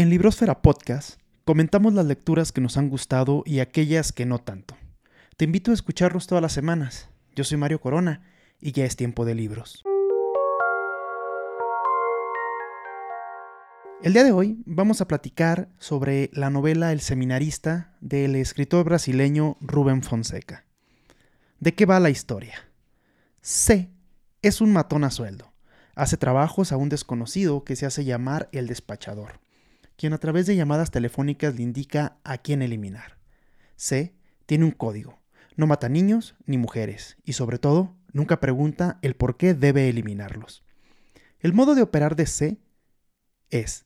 En Librosfera Podcast comentamos las lecturas que nos han gustado y aquellas que no tanto. Te invito a escucharlos todas las semanas. Yo soy Mario Corona y ya es tiempo de libros. El día de hoy vamos a platicar sobre la novela El seminarista del escritor brasileño Rubén Fonseca. ¿De qué va la historia? C es un matón a sueldo. Hace trabajos a un desconocido que se hace llamar el despachador quien a través de llamadas telefónicas le indica a quién eliminar. C tiene un código. No mata niños ni mujeres y sobre todo nunca pregunta el por qué debe eliminarlos. El modo de operar de C es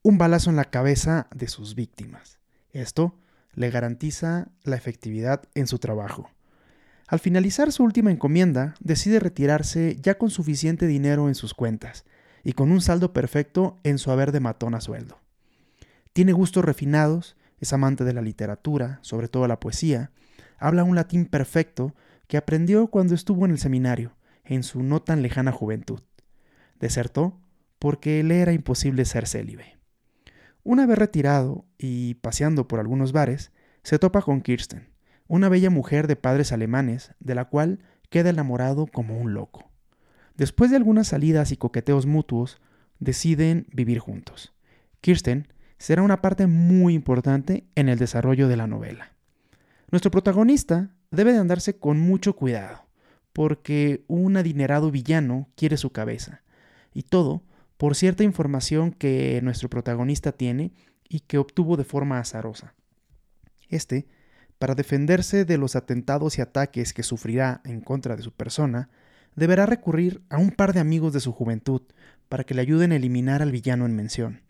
un balazo en la cabeza de sus víctimas. Esto le garantiza la efectividad en su trabajo. Al finalizar su última encomienda, decide retirarse ya con suficiente dinero en sus cuentas y con un saldo perfecto en su haber de matón a sueldo. Tiene gustos refinados, es amante de la literatura, sobre todo la poesía, habla un latín perfecto que aprendió cuando estuvo en el seminario, en su no tan lejana juventud. Desertó porque le era imposible ser célibe. Una vez retirado y paseando por algunos bares, se topa con Kirsten, una bella mujer de padres alemanes, de la cual queda enamorado como un loco. Después de algunas salidas y coqueteos mutuos, deciden vivir juntos. Kirsten será una parte muy importante en el desarrollo de la novela. Nuestro protagonista debe de andarse con mucho cuidado, porque un adinerado villano quiere su cabeza, y todo por cierta información que nuestro protagonista tiene y que obtuvo de forma azarosa. Este, para defenderse de los atentados y ataques que sufrirá en contra de su persona, deberá recurrir a un par de amigos de su juventud para que le ayuden a eliminar al villano en mención.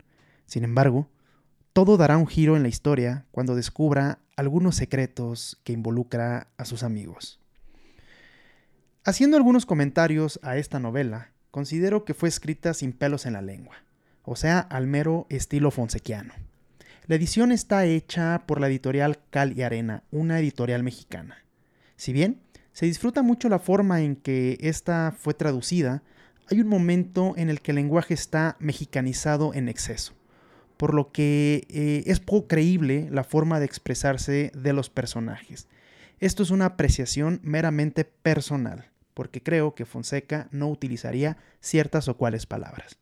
Sin embargo, todo dará un giro en la historia cuando descubra algunos secretos que involucra a sus amigos. Haciendo algunos comentarios a esta novela, considero que fue escrita sin pelos en la lengua, o sea, al mero estilo fonsequiano. La edición está hecha por la editorial Cal y Arena, una editorial mexicana. Si bien se disfruta mucho la forma en que esta fue traducida, hay un momento en el que el lenguaje está mexicanizado en exceso por lo que eh, es poco creíble la forma de expresarse de los personajes. Esto es una apreciación meramente personal, porque creo que Fonseca no utilizaría ciertas o cuales palabras.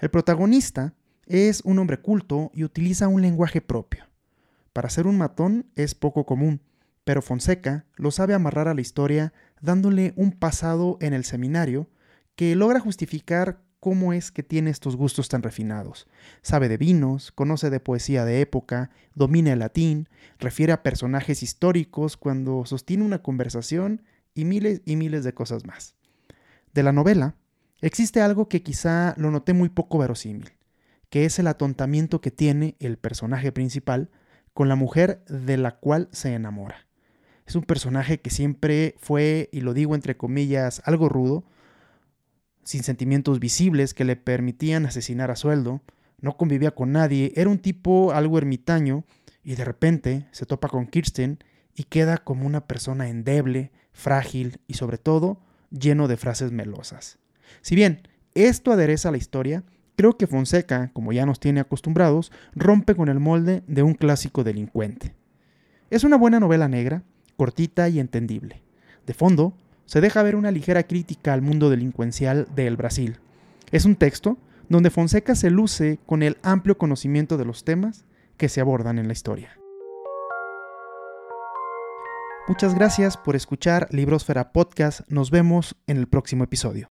El protagonista es un hombre culto y utiliza un lenguaje propio. Para ser un matón es poco común, pero Fonseca lo sabe amarrar a la historia dándole un pasado en el seminario que logra justificar cómo es que tiene estos gustos tan refinados. Sabe de vinos, conoce de poesía de época, domina el latín, refiere a personajes históricos cuando sostiene una conversación y miles y miles de cosas más. De la novela, existe algo que quizá lo noté muy poco verosímil, que es el atontamiento que tiene el personaje principal con la mujer de la cual se enamora. Es un personaje que siempre fue, y lo digo entre comillas, algo rudo, sin sentimientos visibles que le permitían asesinar a sueldo, no convivía con nadie, era un tipo algo ermitaño y de repente se topa con Kirsten y queda como una persona endeble, frágil y sobre todo lleno de frases melosas. Si bien esto adereza la historia, creo que Fonseca, como ya nos tiene acostumbrados, rompe con el molde de un clásico delincuente. Es una buena novela negra, cortita y entendible. De fondo, se deja ver una ligera crítica al mundo delincuencial del Brasil. Es un texto donde Fonseca se luce con el amplio conocimiento de los temas que se abordan en la historia. Muchas gracias por escuchar Librosfera Podcast. Nos vemos en el próximo episodio.